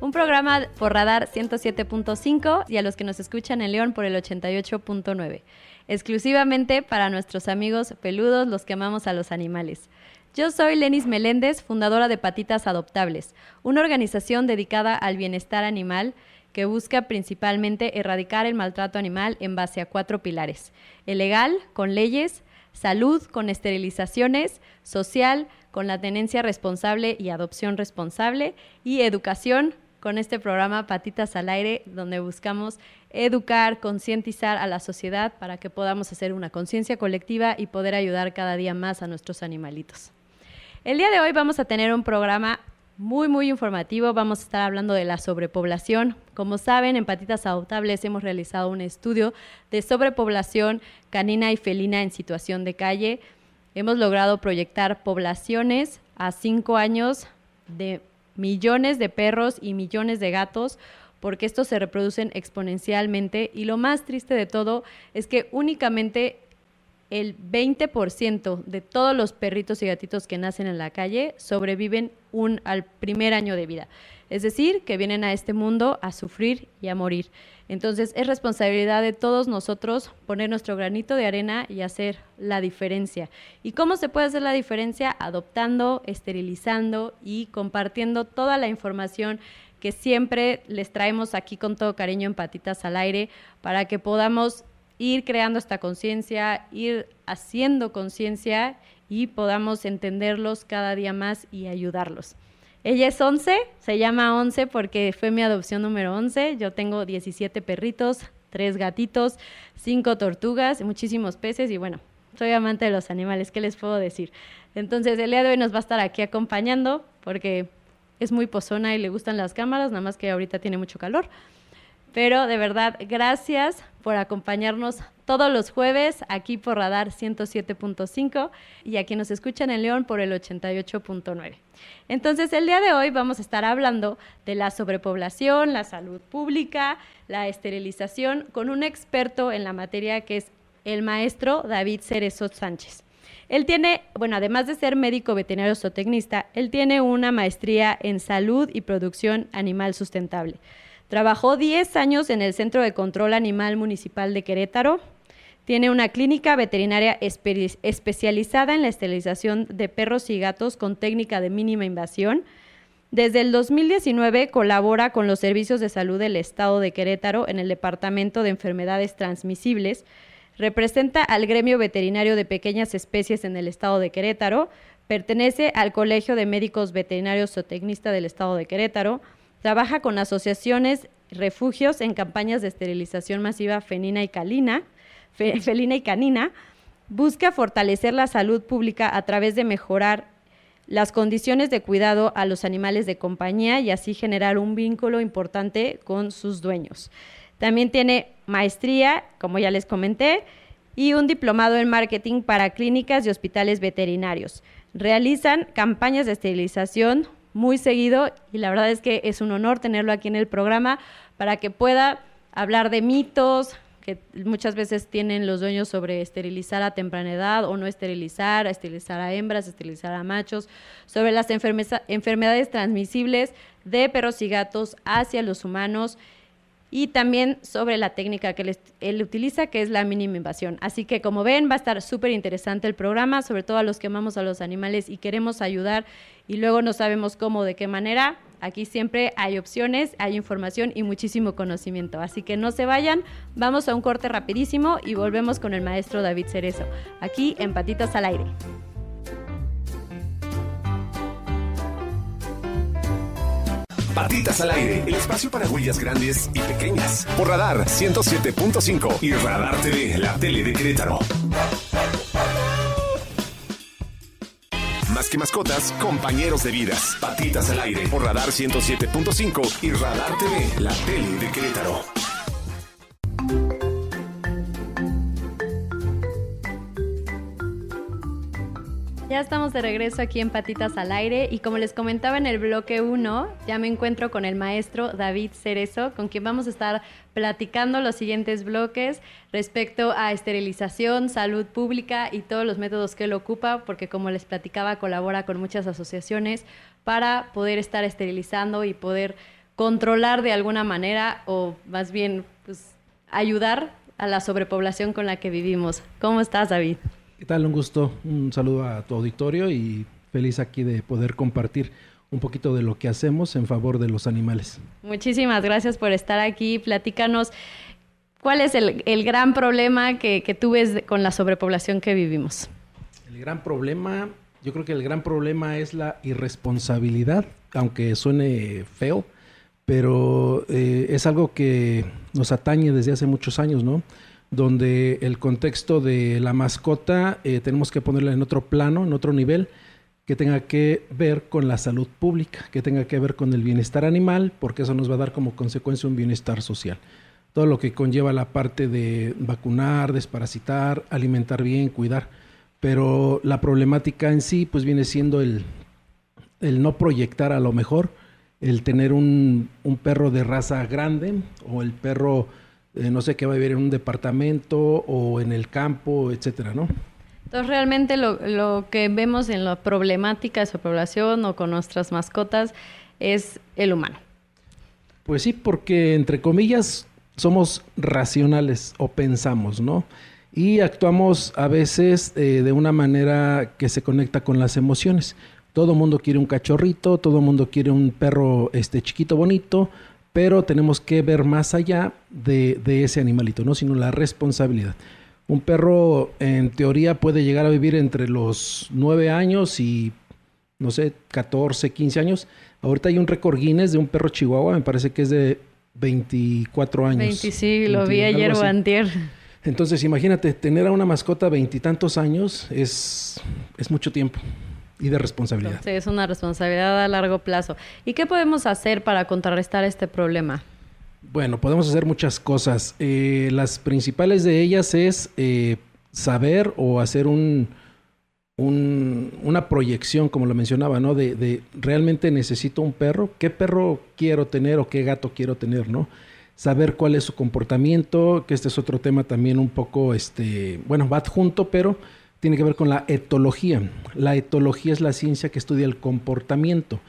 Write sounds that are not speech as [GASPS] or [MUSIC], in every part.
un programa por Radar 107.5 y a los que nos escuchan en León por el 88.9, exclusivamente para nuestros amigos peludos, los que amamos a los animales. Yo soy Lenis Meléndez, fundadora de Patitas Adoptables, una organización dedicada al bienestar animal que busca principalmente erradicar el maltrato animal en base a cuatro pilares. El legal, con leyes, salud, con esterilizaciones, social, con la tenencia responsable y adopción responsable, y educación, con este programa Patitas al Aire, donde buscamos educar, concientizar a la sociedad para que podamos hacer una conciencia colectiva y poder ayudar cada día más a nuestros animalitos. El día de hoy vamos a tener un programa muy, muy informativo. Vamos a estar hablando de la sobrepoblación. Como saben, en Patitas Adoptables hemos realizado un estudio de sobrepoblación canina y felina en situación de calle. Hemos logrado proyectar poblaciones a cinco años de millones de perros y millones de gatos porque estos se reproducen exponencialmente y lo más triste de todo es que únicamente el 20% de todos los perritos y gatitos que nacen en la calle sobreviven un, al primer año de vida. Es decir, que vienen a este mundo a sufrir y a morir. Entonces es responsabilidad de todos nosotros poner nuestro granito de arena y hacer la diferencia. ¿Y cómo se puede hacer la diferencia? Adoptando, esterilizando y compartiendo toda la información que siempre les traemos aquí con todo cariño en patitas al aire para que podamos ir creando esta conciencia, ir haciendo conciencia y podamos entenderlos cada día más y ayudarlos. Ella es 11, se llama 11 porque fue mi adopción número 11. Yo tengo 17 perritos, 3 gatitos, 5 tortugas, muchísimos peces y bueno, soy amante de los animales, ¿qué les puedo decir? Entonces el día de hoy nos va a estar aquí acompañando porque es muy pozona y le gustan las cámaras, nada más que ahorita tiene mucho calor. Pero de verdad, gracias por acompañarnos todos los jueves aquí por Radar 107.5 y a quien nos escuchan en León por el 88.9. Entonces, el día de hoy vamos a estar hablando de la sobrepoblación, la salud pública, la esterilización con un experto en la materia que es el maestro David Cerezo Sánchez. Él tiene, bueno, además de ser médico veterinario zootecnista, él tiene una maestría en salud y producción animal sustentable. Trabajó 10 años en el Centro de Control Animal Municipal de Querétaro. Tiene una clínica veterinaria especializada en la esterilización de perros y gatos con técnica de mínima invasión. Desde el 2019 colabora con los servicios de salud del Estado de Querétaro en el Departamento de Enfermedades Transmisibles. Representa al gremio veterinario de pequeñas especies en el Estado de Querétaro. Pertenece al Colegio de Médicos Veterinarios Zootecnista del Estado de Querétaro Trabaja con asociaciones, refugios en campañas de esterilización masiva [LAUGHS] felina y, canina. Busca fortalecer la salud pública a través de mejorar las condiciones de cuidado a los animales de compañía y así generar un vínculo importante con sus dueños. También tiene maestría, como ya les comenté, y un diplomado en marketing para clínicas y hospitales veterinarios. Realizan campañas de esterilización muy seguido y la verdad es que es un honor tenerlo aquí en el programa para que pueda hablar de mitos que muchas veces tienen los dueños sobre esterilizar a temprana edad o no esterilizar, esterilizar a hembras, esterilizar a machos, sobre las enfermedades transmisibles de perros y gatos hacia los humanos y también sobre la técnica que él, utiliza, que es la mínima invasión. Así que como ven, va a estar súper interesante el programa, sobre todo a los que amamos a los animales y queremos ayudar y luego no sabemos cómo, de qué manera. Aquí siempre hay opciones, hay información y muchísimo conocimiento. Así que no se vayan, vamos a un corte rapidísimo y volvemos con el maestro David Cerezo, aquí en Patitas al Aire. Patitas al aire, el espacio para huellas grandes y pequeñas. Por Radar 107.5 y Radar TV, la tele de Querétaro Que mascotas, compañeros de vidas. Patitas al aire por Radar 107.5 y Radar TV, la tele de Querétaro. Ya estamos de regreso aquí en Patitas al Aire y como les comentaba en el bloque 1, ya me encuentro con el maestro David Cerezo, con quien vamos a estar platicando los siguientes bloques respecto a esterilización, salud pública y todos los métodos que él ocupa, porque como les platicaba, colabora con muchas asociaciones para poder estar esterilizando y poder controlar de alguna manera o más bien pues, ayudar a la sobrepoblación con la que vivimos. ¿Cómo estás, David? ¿Qué tal? Un gusto, un saludo a tu auditorio y feliz aquí de poder compartir un poquito de lo que hacemos en favor de los animales. Muchísimas gracias por estar aquí. Platícanos, ¿cuál es el, gran problema que, que, tú ves con la sobrepoblación que vivimos? El gran problema, yo creo que el gran problema es la irresponsabilidad, aunque suene feo, pero eh, es algo que nos atañe desde hace muchos años, ¿no? Donde el contexto de la mascota eh, tenemos que ponerla en otro plano, en otro nivel, que tenga que ver con la salud pública, que tenga que ver con el bienestar animal, porque eso nos va a dar como consecuencia un bienestar social. Todo lo que conlleva la parte de vacunar, desparasitar, alimentar bien, cuidar. Pero la problemática en sí, pues viene siendo el, el no proyectar a lo mejor, el tener un, un perro de raza grande o el perro eh, no sé qué va a vivir en un departamento o en el campo, etcétera, ¿no? Entonces, realmente lo, que vemos en la problemática de su población o con nuestras mascotas es el humano. Pues sí, porque entre comillas somos racionales o pensamos, ¿no? Y actuamos a veces eh, de una manera que se conecta con las emociones. Todo mundo quiere un cachorrito, todo mundo quiere un perro este chiquito bonito, pero tenemos que ver más allá de, ese animalito, no sino la responsabilidad. Un perro en teoría puede llegar a vivir entre los 9 años y, no sé, 14, 15 años. Ahorita hay un récord Guinness de un perro chihuahua, me parece que es de 24 años. 20, sí, lo vi ayer o antier. Entonces, imagínate, tener a una mascota veintitantos años es, es mucho tiempo y de responsabilidad. Sí, es una responsabilidad a largo plazo. ¿Y qué podemos hacer para contrarrestar este problema? Bueno, podemos hacer muchas cosas. Eh, las principales de ellas es eh, saber o hacer un, una proyección, como lo mencionaba, ¿no? De, de, realmente necesito un perro, qué perro quiero tener o qué gato quiero tener, ¿no? Saber cuál es su comportamiento, que este es otro tema también un poco, este, bueno, va adjunto, pero tiene que ver con la etología. La etología es la ciencia que estudia el comportamiento.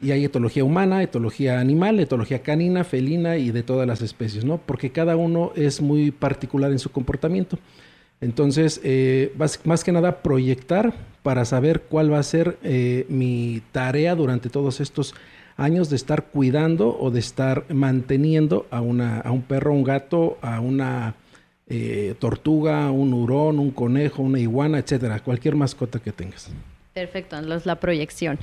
Y hay etología humana, etología animal, etología canina, felina y de todas las especies, ¿no? Porque cada uno es muy particular en su comportamiento. Entonces, eh, más, que nada, proyectar para saber cuál va a ser eh, mi tarea durante todos estos años de estar cuidando o de estar manteniendo a, una, a un perro, a un gato, a una eh, tortuga, un hurón, un conejo, una iguana, etcétera, cualquier mascota que tengas. Perfecto, es la proyección.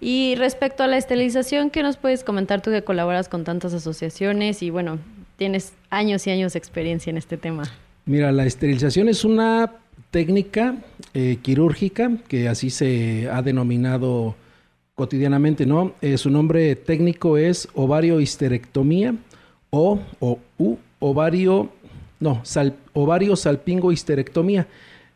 Y respecto a la esterilización, ¿qué nos puedes comentar tú que colaboras con tantas asociaciones y bueno, tienes años y años de experiencia en este tema? Mira, la esterilización es una técnica eh, quirúrgica que así se ha denominado cotidianamente, ¿no? Eh, su nombre técnico es ovario histerectomía o, o u, ovario no, ovario salpingo histerectomía,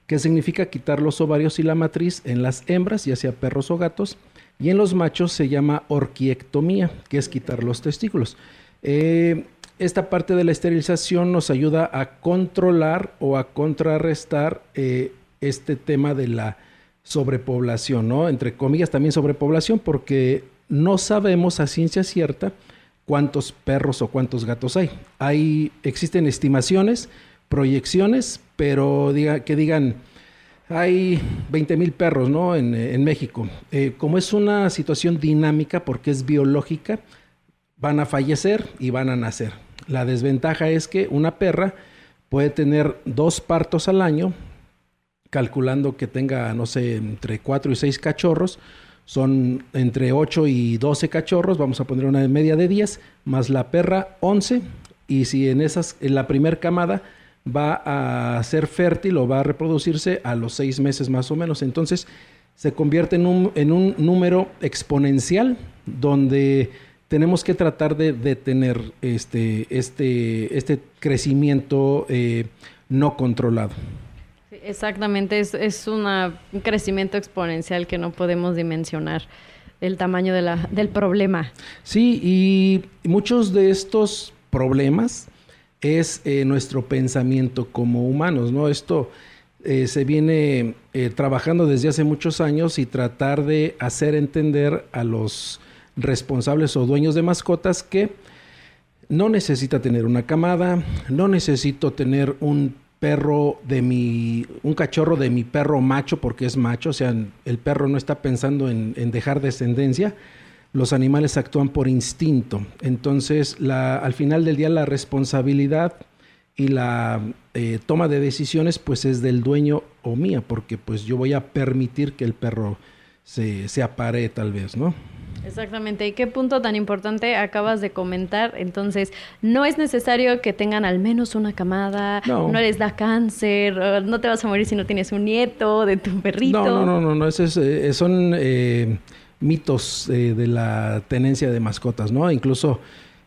que significa quitar los ovarios y la matriz en las hembras, ya sea perros o gatos, y en los machos se llama orquiectomía, que es quitar los testículos. Eh, esta parte de la esterilización nos ayuda a controlar o a contrarrestar eh, este tema de la sobrepoblación, ¿no? Entre comillas también sobrepoblación, porque no sabemos a ciencia cierta cuántos perros o cuántos gatos hay. Hay existen estimaciones, proyecciones, pero diga, que digan hay 20 mil perros ¿no? en, México. Eh, como es una situación dinámica porque es biológica, van a fallecer y van a nacer. La desventaja es que una perra puede tener dos partos al año, calculando que tenga, no sé, entre cuatro y seis cachorros, son entre 8 y 12 cachorros, vamos a poner una media de 10, más la perra 11, y si en esas, en la primer camada va a ser fértil o va a reproducirse a los 6 meses más o menos. Entonces, se convierte en un, en un número exponencial donde tenemos que tratar de detener este, este, este crecimiento eh, no controlado. Exactamente, es, es un crecimiento exponencial que no podemos dimensionar el tamaño de la, del problema. Sí, y muchos de estos problemas es eh, nuestro pensamiento como humanos, ¿no? Esto eh, se viene eh, trabajando desde hace muchos años y tratar de hacer entender a los responsables o dueños de mascotas que no necesita tener una camada, no necesito tener un perro de mi, un cachorro de mi perro macho porque es macho, o sea, el perro no está pensando en, dejar descendencia, los animales actúan por instinto. Entonces, la, al final del día la responsabilidad y la eh, toma de decisiones pues es del dueño o mía, porque pues yo voy a permitir que el perro se, se apare tal vez, ¿no? Exactamente. ¿Y qué punto tan importante acabas de comentar? Entonces, no es necesario que tengan al menos una camada, no, les da cáncer, no te vas a morir si no tienes un nieto de tu perrito. No, no, no, no, eh, son eh, mitos eh, de la tenencia de mascotas, ¿no? Incluso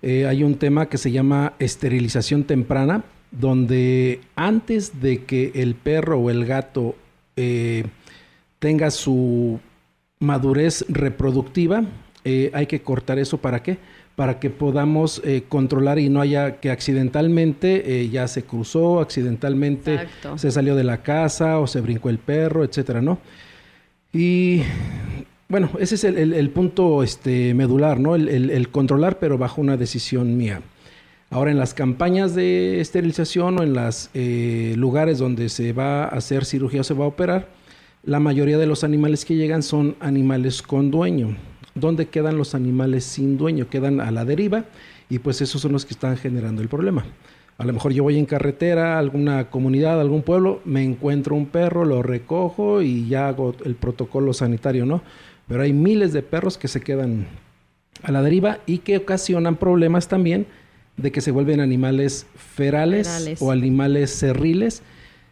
hay un tema que se llama esterilización temprana, donde antes de que el perro o el gato tenga su madurez reproductiva, eh, hay que cortar eso para qué? Para que podamos eh, controlar y no haya que accidentalmente eh, ya se cruzó, accidentalmente se salió de la casa o se brincó el perro, etcétera, ¿no? Y bueno, ese es el, punto este, medular, ¿no? El, controlar, pero bajo una decisión mía. Ahora, en las campañas de esterilización o en los lugares donde se va a hacer cirugía o se va a operar, la mayoría de los animales que llegan son animales con dueño. ¿Dónde quedan los animales sin dueño? Quedan a la deriva y pues esos son los que están generando el problema. A lo mejor yo voy en carretera a alguna comunidad, algún pueblo, me encuentro un perro, lo recojo y ya hago el protocolo sanitario, ¿no? Pero hay miles de perros que se quedan a la deriva y que ocasionan problemas también de que se vuelven animales ferales. o animales cerriles,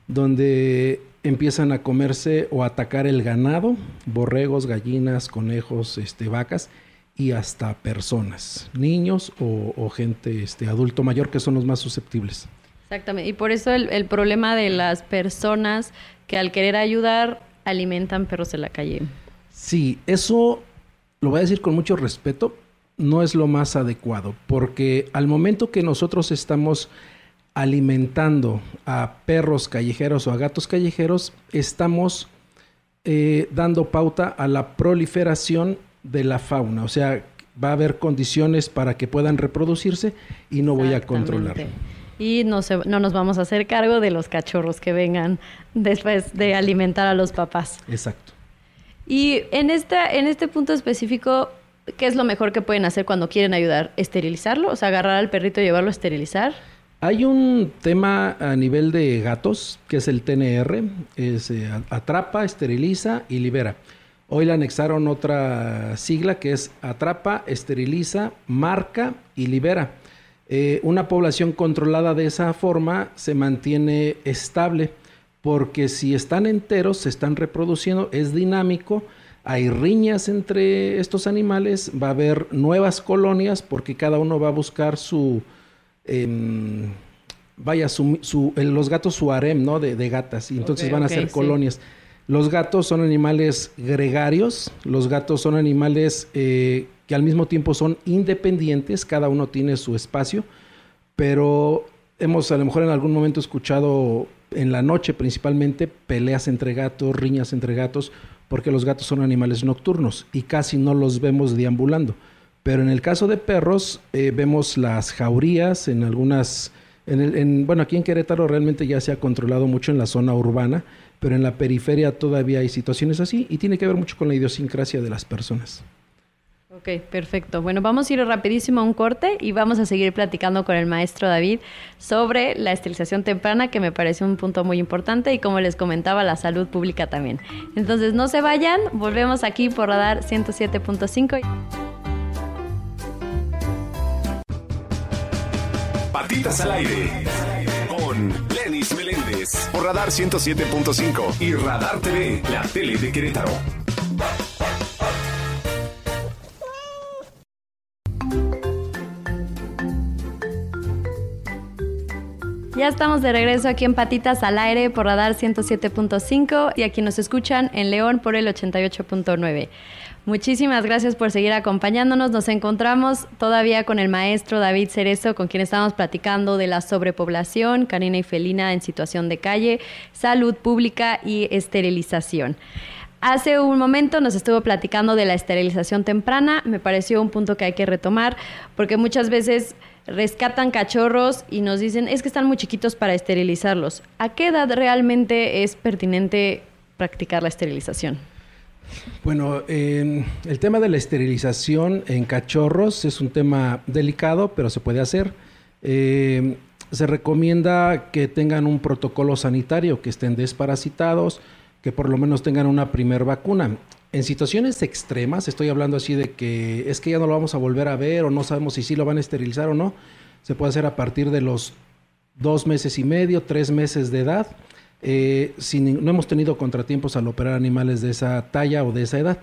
donde empiezan a comerse o atacar el ganado, borregos, gallinas, conejos, este, vacas y hasta personas, niños o, gente este, adulto mayor que son los más susceptibles. Exactamente, y por eso el, problema de las personas que al querer ayudar alimentan perros en la calle. Sí, eso lo voy a decir con mucho respeto, no es lo más adecuado, porque al momento que nosotros estamos alimentando a perros callejeros o a gatos callejeros, estamos eh, dando pauta a la proliferación de la fauna. O sea, va a haber condiciones para que puedan reproducirse y no voy a controlar. Y no, no nos vamos a hacer cargo de los cachorros que vengan después de alimentar a los papás. Exacto. Y en, esta, en este punto específico, ¿qué es lo mejor que pueden hacer cuando quieren ayudar? ¿Esterilizarlo? O sea, agarrar al perrito y llevarlo a esterilizar. Hay un tema a nivel de gatos, que es el TNR, es eh, atrapa, esteriliza y libera. Hoy le anexaron otra sigla que es atrapa, esteriliza, marca y libera. Eh, una población controlada de esa forma se mantiene estable porque si están enteros, se están reproduciendo, es dinámico, hay riñas entre estos animales, va a haber nuevas colonias porque cada uno va a buscar su, Vaya, los gatos su harem, ¿no? De, gatas, y entonces van a ser colonias. Los gatos son animales gregarios, los gatos son animales eh, que al mismo tiempo son independientes, cada uno tiene su espacio, pero hemos a lo mejor en algún momento escuchado en la noche principalmente peleas entre gatos, riñas entre gatos, porque los gatos son animales nocturnos y casi no los vemos deambulando. Pero en el caso de perros, eh, vemos las jaurías en algunas, en bueno, aquí en Querétaro realmente ya se ha controlado mucho en la zona urbana, pero en la periferia todavía hay situaciones así y tiene que ver mucho con la idiosincrasia de las personas. Ok, perfecto. Bueno, vamos a ir rapidísimo a un corte y vamos a seguir platicando con el maestro David sobre la esterilización temprana, que me parece un punto muy importante, y como les comentaba, la salud pública también. Entonces, no se vayan, volvemos aquí por Radar 107.5. Patitas al aire. Con Lenis Meléndez. Por Radar 107.5 y Radar TV, la tele de Querétaro. Ya estamos de regreso aquí en Patitas al Aire por Radar 107.5 y aquí nos escuchan en León por el 88.9. Muchísimas gracias por seguir acompañándonos. Nos encontramos todavía con el maestro David Cerezo, con quien estamos platicando de la sobrepoblación canina y felina en situación de calle, salud pública y esterilización. Hace un momento nos estuvo platicando de la esterilización temprana. Me pareció un punto que hay que retomar porque muchas veces rescatan cachorros y nos dicen es que están muy chiquitos para esterilizarlos. ¿A qué edad realmente es pertinente practicar la esterilización? Bueno, el tema de la esterilización en cachorros es un tema delicado, pero se puede hacer. Eh, se recomienda que tengan un protocolo sanitario, que estén desparasitados, que por lo menos tengan una primer vacuna. En situaciones extremas, estoy hablando así de que es que ya no lo vamos a volver a ver o no sabemos si sí lo van a esterilizar o no, se puede hacer a partir de los dos meses y medio, tres meses de edad. Eh, no hemos tenido contratiempos al operar animales de esa talla o de esa edad.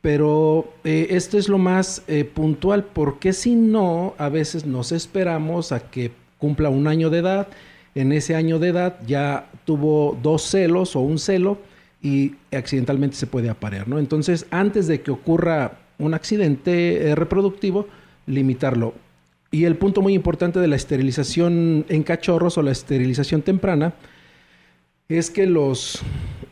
Pero eh, esto es lo más eh, puntual, porque si no, a veces nos esperamos a que cumpla un año de edad. En ese año de edad ya tuvo dos celos o un celo y accidentalmente se puede aparear, ¿no? Entonces, antes de que ocurra un accidente reproductivo, limitarlo. Y el punto muy importante de la esterilización en cachorros o la esterilización temprana es que los,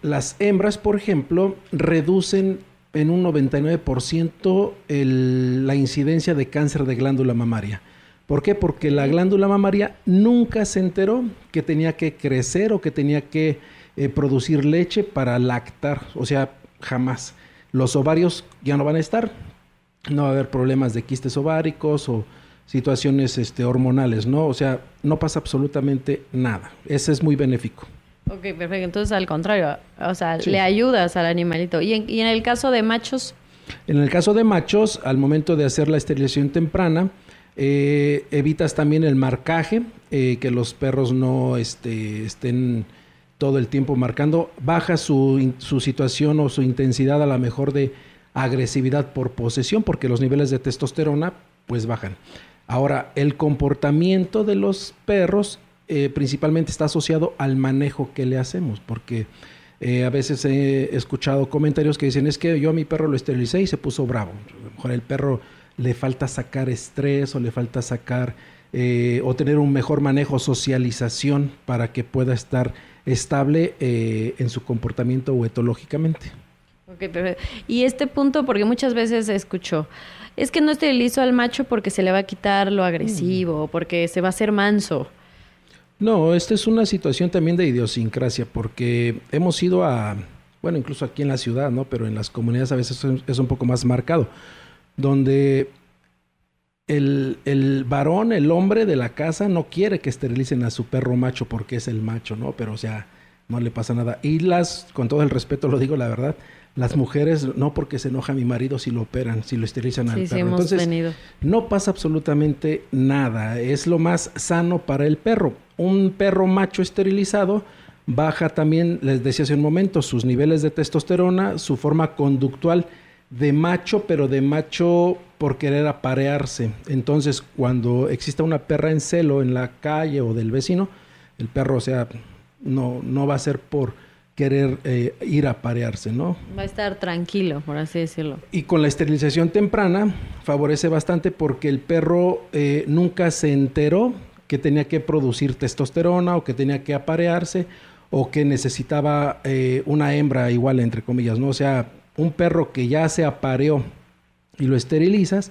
las hembras, por ejemplo, reducen en un 99% la incidencia de cáncer de glándula mamaria. ¿Por qué? Porque la glándula mamaria nunca se enteró que tenía que crecer o que tenía que eh, producir leche para lactar, o sea, jamás. Los ovarios ya no van a estar, no va a haber problemas de quistes ováricos o situaciones este, hormonales, ¿no? O sea, no pasa absolutamente nada. Ese es muy benéfico. Ok, perfecto. Entonces, al contrario, o sea, le ayudas al animalito. ¿Y en, ¿Y en, el caso de machos? En el caso de machos, al momento de hacer la esterilización temprana, eh, evitas también el marcaje, eh, que los perros no este, estén todo el tiempo marcando, baja su, su situación o su intensidad a la mejor de agresividad por posesión, porque los niveles de testosterona pues bajan. Ahora, el comportamiento de los perros eh, principalmente está asociado al manejo que le hacemos, porque eh, a veces he escuchado comentarios que dicen, es que yo a mi perro lo esterilicé y se puso bravo. A lo mejor el perro le falta sacar estrés o le falta sacar eh, o tener un mejor manejo, socialización para que pueda estar estable eh, en su comportamiento o etológicamente. Y este punto, porque muchas veces escucho, es que no esterilizo al macho porque se le va a quitar lo agresivo, mm. porque se va a hacer manso. No, esta es una situación también de idiosincrasia, porque hemos ido a, bueno, incluso aquí en la ciudad, ¿no? Pero en las comunidades a veces es un poco más marcado, donde el, el, varón, el hombre de la casa, no quiere que esterilicen a su perro macho porque es el macho, ¿no? Pero, o sea, no le pasa nada. Y las, con todo el respeto lo digo la verdad, las mujeres no porque se enoja mi marido si lo operan, si lo esterilizan al perro. Entonces, no pasa absolutamente nada. Es lo más sano para el perro. Un perro macho esterilizado baja también, les decía hace un momento, sus niveles de testosterona, su forma conductual de macho, pero de macho por querer aparearse. Entonces, cuando exista una perra en celo en la calle o del vecino, el perro, o sea, no, no va a ser por querer eh, ir a aparearse, ¿no? Va a estar tranquilo, por así decirlo. Y con la esterilización temprana favorece bastante porque el perro eh, nunca se enteró que tenía que producir testosterona o que tenía que aparearse o que necesitaba eh, una hembra igual, entre comillas, ¿no? O sea, un perro que ya se apareó y lo esterilizas,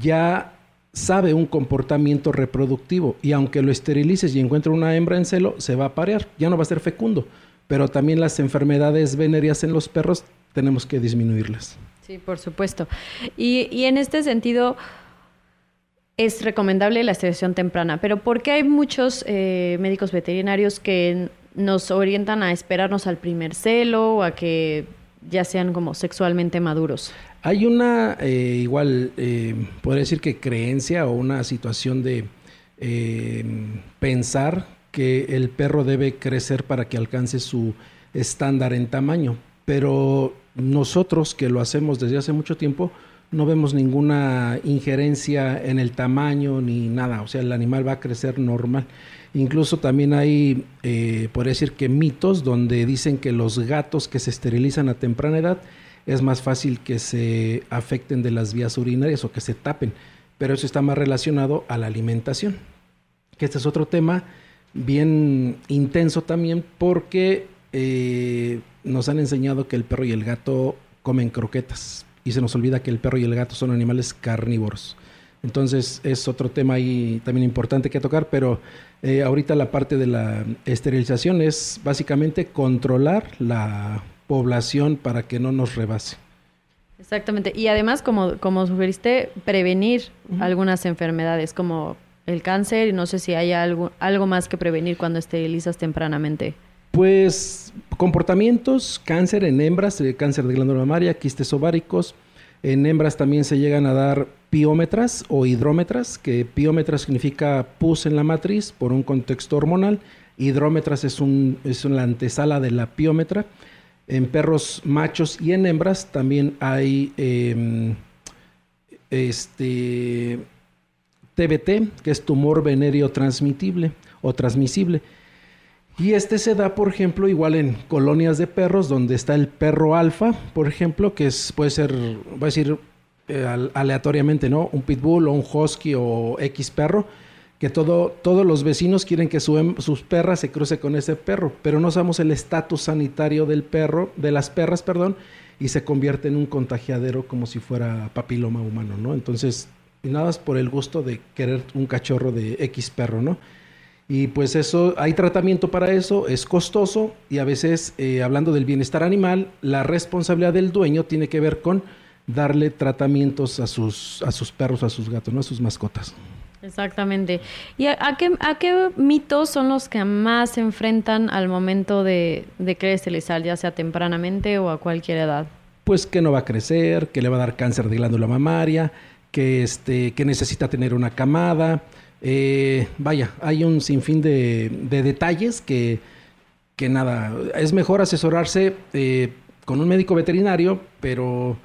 ya sabe un comportamiento reproductivo y aunque lo esterilices y encuentre una hembra en celo, se va a aparear, ya no va a ser fecundo. Pero también las enfermedades venéreas en los perros tenemos que disminuirlas. Sí, por supuesto. Y, y en este sentido, es recomendable la esterilización temprana, pero ¿por qué hay muchos eh, médicos veterinarios que nos orientan a esperarnos al primer celo o a que ya sean como sexualmente maduros? Hay una, eh, igual, eh, podría decir que creencia o una situación de pensar que el perro debe crecer para que alcance su estándar en tamaño, pero nosotros que lo hacemos desde hace mucho tiempo, no vemos ninguna injerencia en el tamaño ni nada, o sea, el animal va a crecer normal. Incluso también hay, eh, por decir que mitos donde dicen que los gatos que se esterilizan a temprana edad es más fácil que se afecten de las vías urinarias o que se tapen, pero eso está más relacionado a la alimentación, que este es otro tema bien intenso también porque eh, nos han enseñado que el perro y el gato comen croquetas y se nos olvida que el perro y el gato son animales carnívoros. Entonces es otro tema ahí también importante que tocar, pero eh, ahorita la parte de la esterilización es básicamente controlar la población para que no nos rebase. Exactamente. Y además, como, como sugeriste, prevenir algunas enfermedades como el cáncer y no sé si hay algo, algo más que prevenir cuando esterilizas tempranamente. Pues comportamientos, cáncer en hembras, eh, cáncer de glándula mamaria, quistes ováricos. En hembras también se llegan a dar piómetras o hidrómetras, que piómetras significa pus en la matriz por un contexto hormonal. Hidrómetras es, un, es la antesala de la piómetra. En perros machos y en hembras también hay em, este, TBT, que es tumor venéreo transmitible o transmisible. Y este se da, por ejemplo, igual en colonias de perros, donde está el perro alfa, por ejemplo, que es, puede ser, voy a decir eh, aleatoriamente, ¿no? Un pitbull o un husky o X perro, que todo, todos los vecinos quieren que su, sus perras se cruce con ese perro, pero no sabemos el estatus sanitario del perro, de las perras, perdón, y se convierte en un contagiadero como si fuera papiloma humano, ¿no? Entonces, nada más por el gusto de querer un cachorro de X perro, ¿no? Y pues eso, hay tratamiento para eso, es costoso y a veces, eh, hablando del bienestar animal, la responsabilidad del dueño tiene que ver con darle tratamientos a sus, a sus perros, a sus gatos, ¿no? a sus mascotas. Exactamente. ¿Y a, qué, a qué mitos son los que más se enfrentan al momento de, de crecer, ya sea tempranamente o a cualquier edad? Pues que no va a crecer, que le va a dar cáncer de glándula mamaria, que, este, que necesita tener una camada, eh, vaya, hay un sinfín de, detalles que, que, nada, es mejor asesorarse eh, con un médico veterinario, pero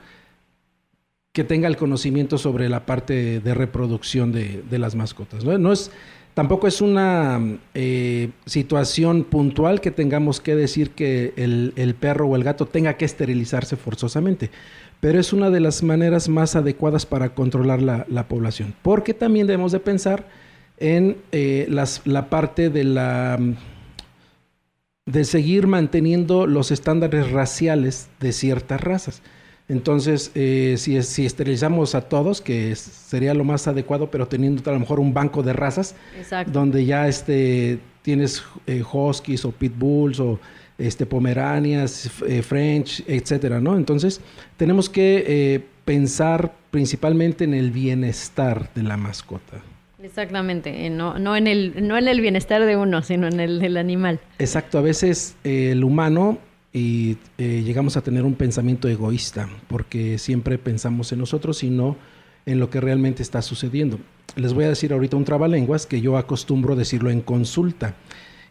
que tenga el conocimiento sobre la parte de reproducción de, las mascotas. ¿no? es, tampoco es una eh, situación puntual que tengamos que decir que el, perro o el gato tenga que esterilizarse forzosamente, pero es una de las maneras más adecuadas para controlar la, la población, porque también debemos de pensar en eh, la parte de la de seguir manteniendo los estándares raciales de ciertas razas. Entonces, eh, si, si, esterilizamos a todos, que sería lo más adecuado, pero teniendo a lo mejor un banco de razas, donde ya este, tienes eh, huskies o pitbulls o este, pomeranias, french, etcétera, ¿no? Entonces, tenemos que pensar principalmente en el bienestar de la mascota. Exactamente, eh, no, no, en el, no en el bienestar de uno, sino en el del animal. Exacto, a veces eh, el humano y eh, llegamos a tener un pensamiento egoísta, porque siempre pensamos en nosotros y no en lo que realmente está sucediendo. Les voy a decir ahorita un trabalenguas que yo acostumbro decirlo en consulta.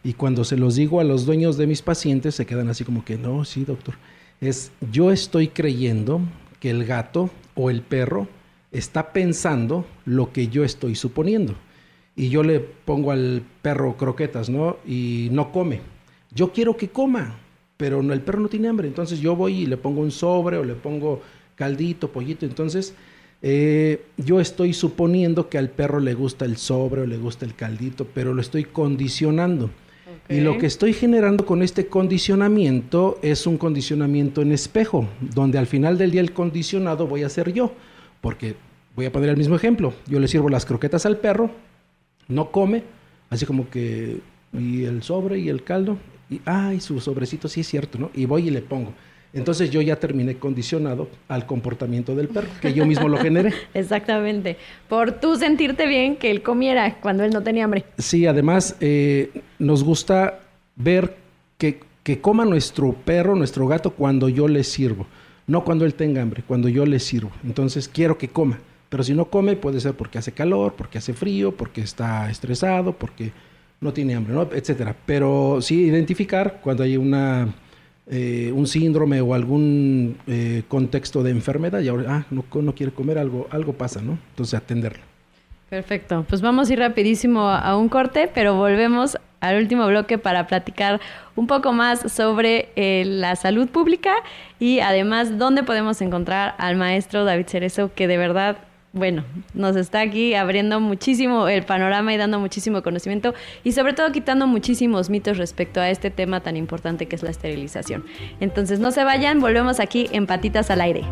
Y cuando se los digo a los dueños de mis pacientes, se quedan así como que, no, sí, doctor. Es, yo estoy creyendo que el gato o el perro está pensando lo que yo estoy suponiendo. Y yo le pongo al perro croquetas, ¿no? Y no come. Yo quiero que coma, pero el perro no tiene hambre. Entonces yo voy y le pongo un sobre o le pongo caldito, pollito. Entonces eh, yo estoy suponiendo que al perro le gusta el sobre o le gusta el caldito, pero lo estoy condicionando. Y lo que estoy generando con este condicionamiento es un condicionamiento en espejo, donde al final del día el condicionado voy a ser yo. Porque voy a poner el mismo ejemplo. Yo le sirvo las croquetas al perro, no come, así como que, y el sobre y el caldo, y, ay, su sobrecito sí es cierto, ¿no? Y voy y le pongo. Entonces yo ya terminé condicionado al comportamiento del perro, que yo mismo lo generé. [LAUGHS] Exactamente. Por tú sentirte bien que él comiera cuando él no tenía hambre. Sí, además eh, nos gusta ver que, que coma nuestro perro, nuestro gato, cuando yo le sirvo. No cuando él tenga hambre, cuando yo le sirvo. Entonces quiero que coma. Pero si no come, puede ser porque hace calor, porque hace frío, porque está estresado, porque no tiene hambre, ¿no? etcétera. Pero sí identificar cuando hay una eh, un síndrome o algún eh, contexto de enfermedad y ahora, ah, no, no quiere comer algo, algo pasa, ¿no? Entonces atenderlo. Perfecto, pues vamos a ir rapidísimo a un corte, pero volvemos al último bloque para platicar un poco más sobre eh, la salud pública y además dónde podemos encontrar al maestro David Cerezo, que de verdad bueno, nos está aquí abriendo muchísimo el panorama y dando muchísimo conocimiento y sobre todo quitando muchísimos mitos respecto a este tema tan importante que es la esterilización. Entonces no se vayan, volvemos aquí en Patitas al Aire.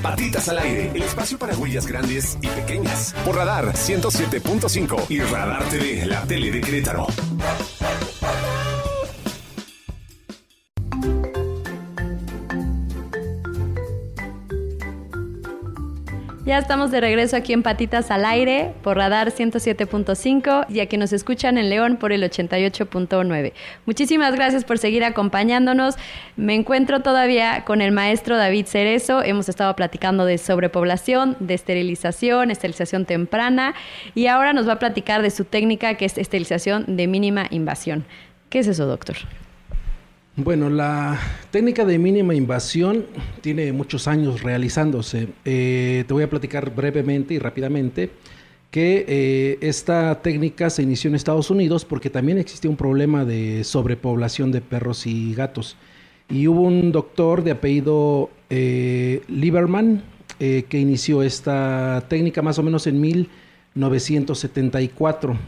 Patitas al aire, el espacio para huellas grandes y pequeñas. Por Radar 107.5 y Radar TV, la tele de Querétaro. Ya estamos de regreso aquí en Patitas al Aire por Radar 107.5 y a quienes nos escuchan en León por el 88.9. Muchísimas gracias por seguir acompañándonos. Me encuentro todavía con el maestro David Cerezo. Hemos estado platicando de sobrepoblación, de esterilización, esterilización temprana y ahora nos va a platicar de su técnica que es esterilización de mínima invasión. ¿Qué es eso, doctor? Bueno, la técnica de mínima invasión tiene muchos años realizándose. Eh, te voy a platicar brevemente y rápidamente que eh, esta técnica se inició en Estados Unidos porque también existía un problema de sobrepoblación de perros y gatos. Y hubo un doctor de apellido eh, Lieberman que inició esta técnica más o menos en 1974.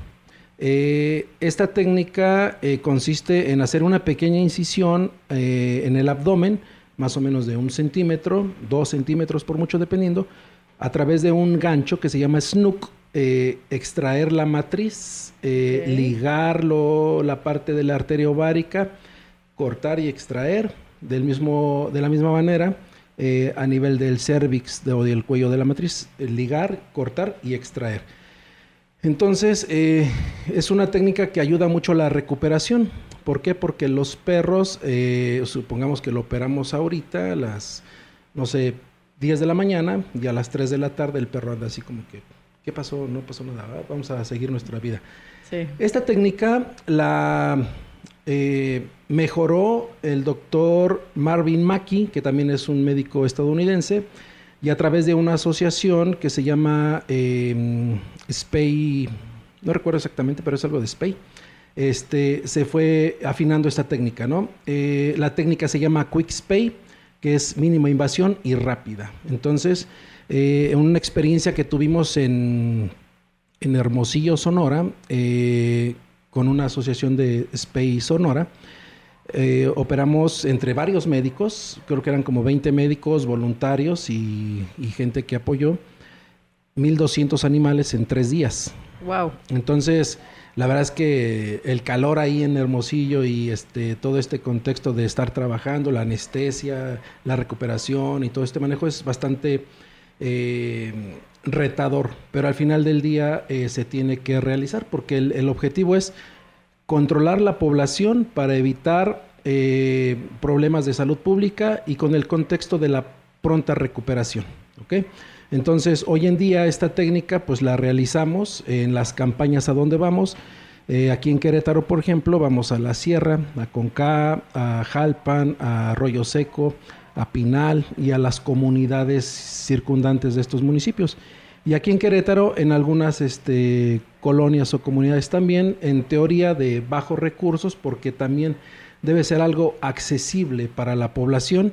Eh, esta técnica eh, consiste en hacer una pequeña incisión eh, en el abdomen, más o menos de un centímetro, dos centímetros por mucho dependiendo, a través de un gancho que se llama snook, extraer la matriz, ligarlo, la parte de la arteria ovárica, cortar y extraer del mismo, de la misma manera. a nivel del cervix o del cuello de la matriz, ligar, cortar y extraer. Entonces, eh, es una técnica que ayuda mucho a la recuperación. ¿Por qué? Porque los perros, eh, supongamos que lo operamos ahorita a las, no sé, 10 de la mañana y a las 3 de la tarde el perro anda así como que, ¿qué pasó? No pasó nada, vamos a seguir nuestra vida. Esta técnica la eh, mejoró el doctor Marvin Mackey, que también es un médico estadounidense, y a través de una asociación que se llama eh, SPAY, no recuerdo exactamente, pero es algo de SPAY, este, se fue afinando esta técnica, ¿no? Eh, la técnica se llama Quick Spay, que es mínima invasión y rápida. Entonces, eh, una experiencia que tuvimos en, en Hermosillo, Sonora, eh, con una asociación de SPAY Sonora, eh, operamos entre varios médicos, creo que eran como 20 médicos voluntarios y, gente que apoyó, 1.200 animales en tres días. Wow. Entonces, la verdad es que el calor ahí en Hermosillo y este, todo este contexto de estar trabajando, la anestesia, la recuperación y todo este manejo es bastante eh, retador, pero al final del día eh, se tiene que realizar porque el objetivo es controlar la población para evitar eh, problemas de salud pública y con el contexto de la pronta recuperación. Entonces, hoy en día esta técnica pues la realizamos en las campañas a donde vamos. Eh, aquí en Querétaro, por ejemplo, vamos a la Sierra, a Concá, a Jalpan, a Arroyo Seco, a Pinal y a las comunidades circundantes de estos municipios. Y aquí en Querétaro, en algunas este, colonias o comunidades también, en teoría de bajos recursos, porque también debe ser algo accesible para la población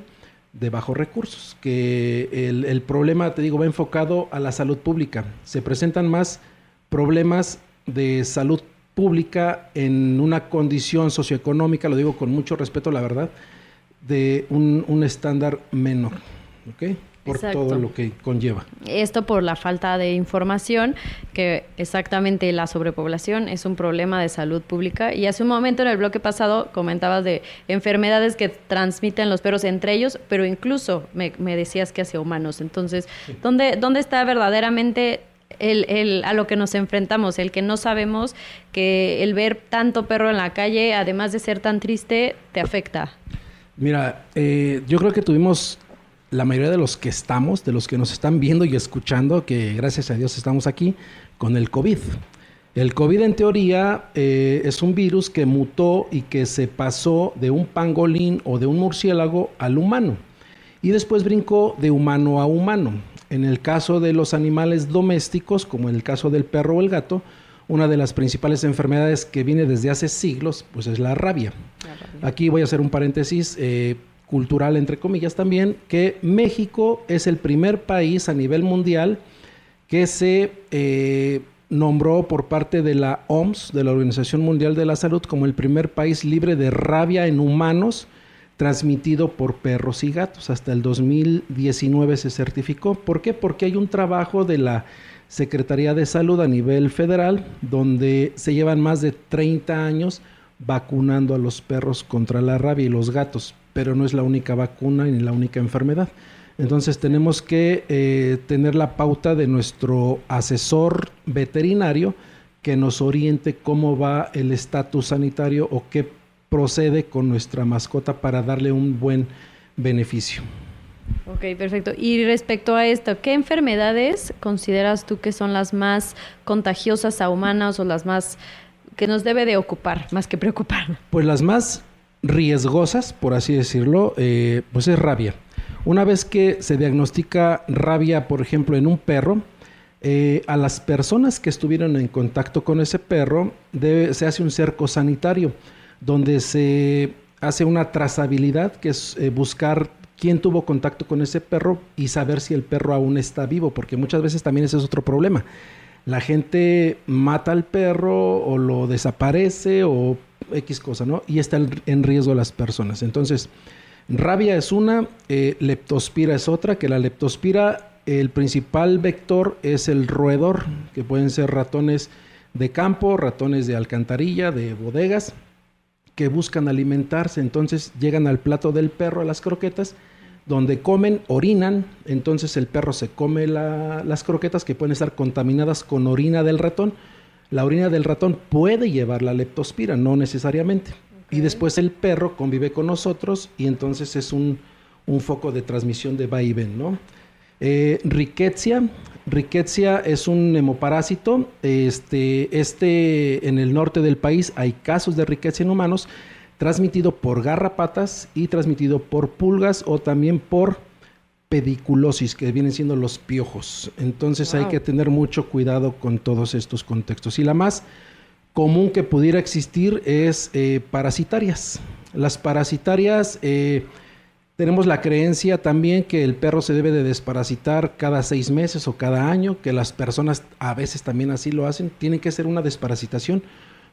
de bajos recursos, que el, el, problema, te digo, va enfocado a la salud pública. Se presentan más problemas de salud pública en una condición socioeconómica, lo digo con mucho respeto, la verdad, de un, un estándar menor. ¿okay? Por todo lo que conlleva. Esto por la falta de información, que exactamente la sobrepoblación es un problema de salud pública. Y hace un momento en el bloque pasado comentabas de enfermedades que transmiten los perros entre ellos, pero incluso me, decías que hacia humanos. Entonces, ¿dónde, ¿dónde está verdaderamente el, el, a lo que nos enfrentamos, el que no sabemos que el ver tanto perro en la calle, además de ser tan triste, te afecta. Mira, eh, yo creo que tuvimos la mayoría de los que estamos, de los que nos están viendo y escuchando, que gracias a Dios estamos aquí, con el COVID. El COVID en teoría eh, es un virus que mutó y que se pasó de un pangolín o de un murciélago al humano y después brincó de humano a humano. En el caso de los animales domésticos, como en el caso del perro o el gato, una de las principales enfermedades que viene desde hace siglos, pues es la rabia. Aquí voy a hacer un paréntesis eh, cultural, entre comillas, también, que México es el primer país a nivel mundial que se eh, nombró por parte de la OMS, de la Organización Mundial de la Salud, como el primer país libre de rabia en humanos transmitido por perros y gatos. Hasta el 2019 se certificó. ¿Por qué? Porque hay un trabajo de la Secretaría de Salud a nivel federal donde se llevan más de 30 años vacunando a los perros contra la rabia y los gatos, pero no es la única vacuna ni la única enfermedad. Entonces tenemos que eh, tener la pauta de nuestro asesor veterinario que nos oriente cómo va el estatus sanitario o qué procede con nuestra mascota para darle un buen beneficio. Ok, perfecto. Y respecto a esto, ¿qué enfermedades consideras tú que son las más contagiosas a humanos o las más que nos debe de ocupar, más que preocupar? Pues las más riesgosas, por así decirlo, eh, pues es rabia. Una vez que se diagnostica rabia, por ejemplo, en un perro, eh, a las personas que estuvieron en contacto con ese perro se hace un cerco sanitario, donde se hace una trazabilidad, que es eh, buscar quién tuvo contacto con ese perro y saber si el perro aún está vivo, porque muchas veces también ese es otro problema. La gente mata al perro o lo desaparece o X cosa, ¿no? Y está en riesgo las personas. Entonces, Rabia es una, eh, leptospira es otra, que la leptospira, el principal vector es el roedor, que pueden ser ratones de campo, ratones de alcantarilla, de bodegas, que buscan alimentarse, entonces llegan al plato del perro, a las croquetas, donde comen, orinan, entonces el perro se come las croquetas que pueden estar contaminadas con orina del ratón. La orina del ratón puede llevar la leptospira, no necesariamente. Y después el perro convive con nosotros y entonces es un, foco de transmisión de va y ven, ¿no? Eh, rickettsia. es un hemoparásito. Este, este, en el norte del país hay casos de rickettsia en humanos transmitido por garrapatas y transmitido por pulgas o también por pediculosis, que vienen siendo los piojos. Entonces hay que tener mucho cuidado con todos estos contextos. Y la más común que pudiera existir es eh, parasitarias. Las parasitarias, eh, tenemos la creencia también que el perro se debe de desparasitar cada seis meses o cada año, que las personas a veces también así lo hacen. Tiene que ser una desparasitación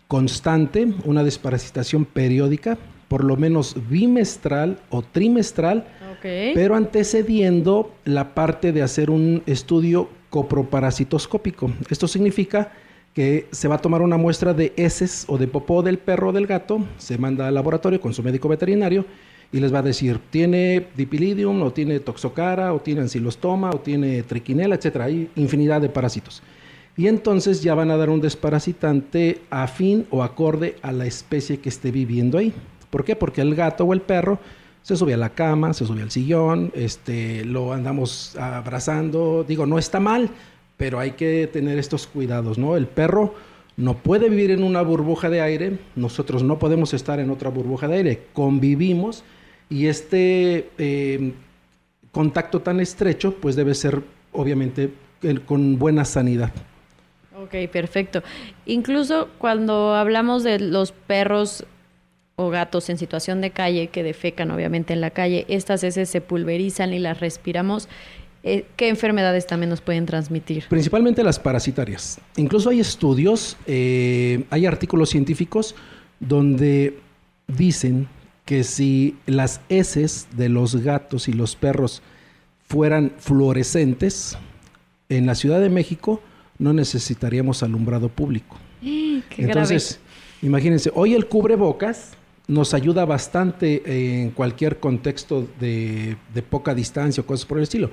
constante, una desparasitación periódica, por lo menos bimestral o trimestral, pero antecediendo la parte de hacer un estudio coproparasitoscópico. Esto significa que se va a tomar una muestra de heces o de popó del perro o del gato, se manda al laboratorio con su médico veterinario y les va a decir, tiene dipilidium o tiene toxocara o tiene ancilostoma o tiene triquinela, etcétera, hay infinidad de parásitos. Y entonces ya van a dar un desparasitante afín o acorde a la especie que esté viviendo ahí. ¿Por qué? Porque el gato o el perro se sube a la cama, se sube al sillón, este, lo andamos abrazando, digo, no está mal, pero hay que tener estos cuidados, ¿no? El perro no puede vivir en una burbuja de aire, nosotros no podemos estar en otra burbuja de aire, convivimos y este eh, contacto tan estrecho pues debe ser obviamente con buena sanidad. Ok, perfecto. Incluso cuando hablamos de los perros o gatos en situación de calle que defecan obviamente en la calle, estas heces se pulverizan y las respiramos. Eh, ¿Qué enfermedades también nos pueden transmitir? Principalmente las parasitarias. Incluso hay estudios, eh, hay artículos científicos donde dicen que si las heces de los gatos y los perros fueran fluorescentes, en la Ciudad de México no necesitaríamos alumbrado público. [GASPS] Entonces, imagínense, hoy el cubrebocas nos ayuda bastante en cualquier contexto de, de poca distancia o cosas por el estilo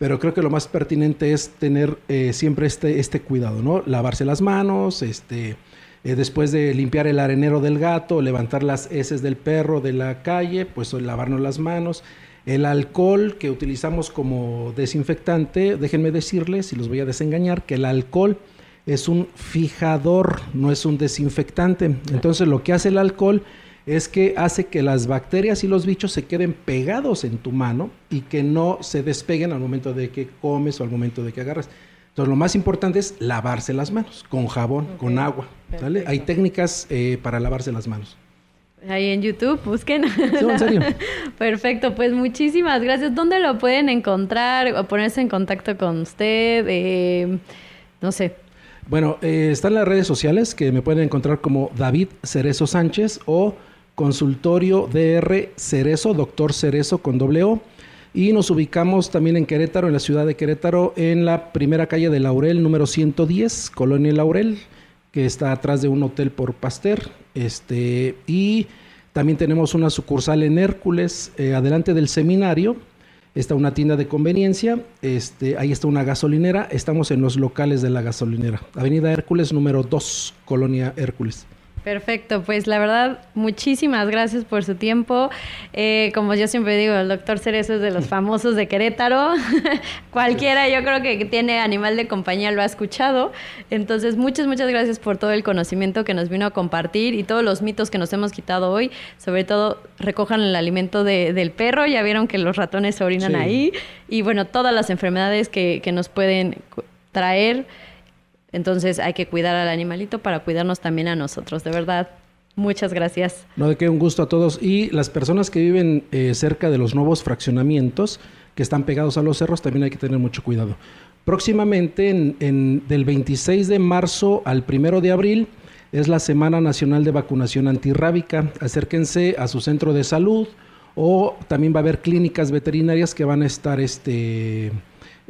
pero creo que lo más pertinente es tener eh, siempre este, este cuidado, ¿no? Lavarse las manos, este, eh, después de limpiar el arenero del gato, levantar las heces del perro de la calle, pues lavarnos las manos. El alcohol que utilizamos como desinfectante, déjenme decirles, y los voy a desengañar, que el alcohol es un fijador, no es un desinfectante. Entonces lo que hace el alcohol es que hace que las bacterias y los bichos se queden pegados en tu mano y que no se despeguen al momento de que comes o al momento de que agarras. Entonces lo más importante es lavarse las manos con jabón, con agua. Hay técnicas eh, para lavarse las manos. Ahí en YouTube, busquen. en serio. [LAUGHS] Perfecto, pues muchísimas gracias. ¿Dónde lo pueden encontrar o ponerse en contacto con usted? Eh, no sé. Bueno, eh, están las redes sociales que me pueden encontrar como David Cerezo Sánchez o Consultorio DR Cerezo, Doctor Cerezo con doble O. Y nos ubicamos también en Querétaro, en la ciudad de Querétaro, en la primera calle de Laurel, número 110, Colonia Laurel, que está atrás de un hotel por Pasteur. Este, y también tenemos una sucursal en Hércules, eh, adelante del seminario. Está una tienda de conveniencia, este, ahí está una gasolinera. Estamos en los locales de la gasolinera. Avenida Hércules, número 2, Colonia Hércules. Perfecto, pues la verdad, muchísimas gracias por su tiempo. Eh, como yo siempre digo, el doctor Cerezo es de los [LAUGHS] famosos de Querétaro. [LAUGHS] Cualquiera, yo creo que tiene animal de compañía lo ha escuchado. Entonces, muchas, muchas gracias por todo el conocimiento que nos vino a compartir y todos los mitos que nos hemos quitado hoy. Sobre todo, recojan el alimento del perro. Ya vieron que los ratones se orinan ahí. Y bueno, todas las enfermedades que, que nos pueden traer entonces hay que cuidar al animalito para cuidarnos también a nosotros. De verdad, muchas gracias. No, de qué un gusto a todos. Y las personas que viven eh, cerca de los nuevos fraccionamientos que están pegados a los cerros, también hay que tener mucho cuidado. Próximamente, en, del 26 de marzo al 1 de abril, es la Semana Nacional de Vacunación Antirrábica. Acérquense a su centro de salud o también va a haber clínicas veterinarias que van a estar este,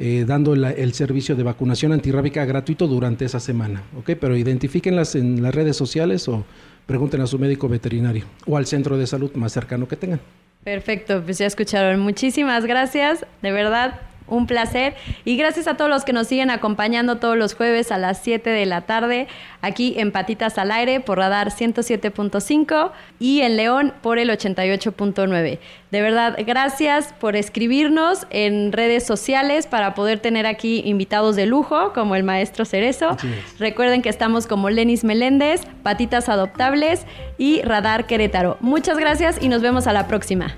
eh, dando el servicio de vacunación antirrábica gratuito durante esa semana. ¿ok? Pero identifíquenlas en las redes sociales o pregunten a su médico veterinario o al centro de salud más cercano que tengan. Perfecto, pues ya escucharon. Muchísimas gracias, de verdad un placer. Y gracias a todos los que nos siguen acompañando todos los jueves a las 7 de la tarde aquí en Patitas al Aire por Radar 107.5 y en León por el 88.9. De verdad, gracias por escribirnos en redes sociales para poder tener aquí invitados de lujo como el maestro Cerezo. Recuerden que estamos como Lenis Meléndez, Patitas Adoptables y Radar Querétaro. Muchas gracias y nos vemos a la próxima.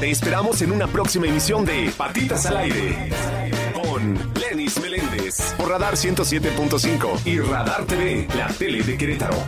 Te esperamos en una próxima emisión de Patitas al Aire con Lenis Meléndez por Radar 107.5 y Radar TV, la tele de Querétaro.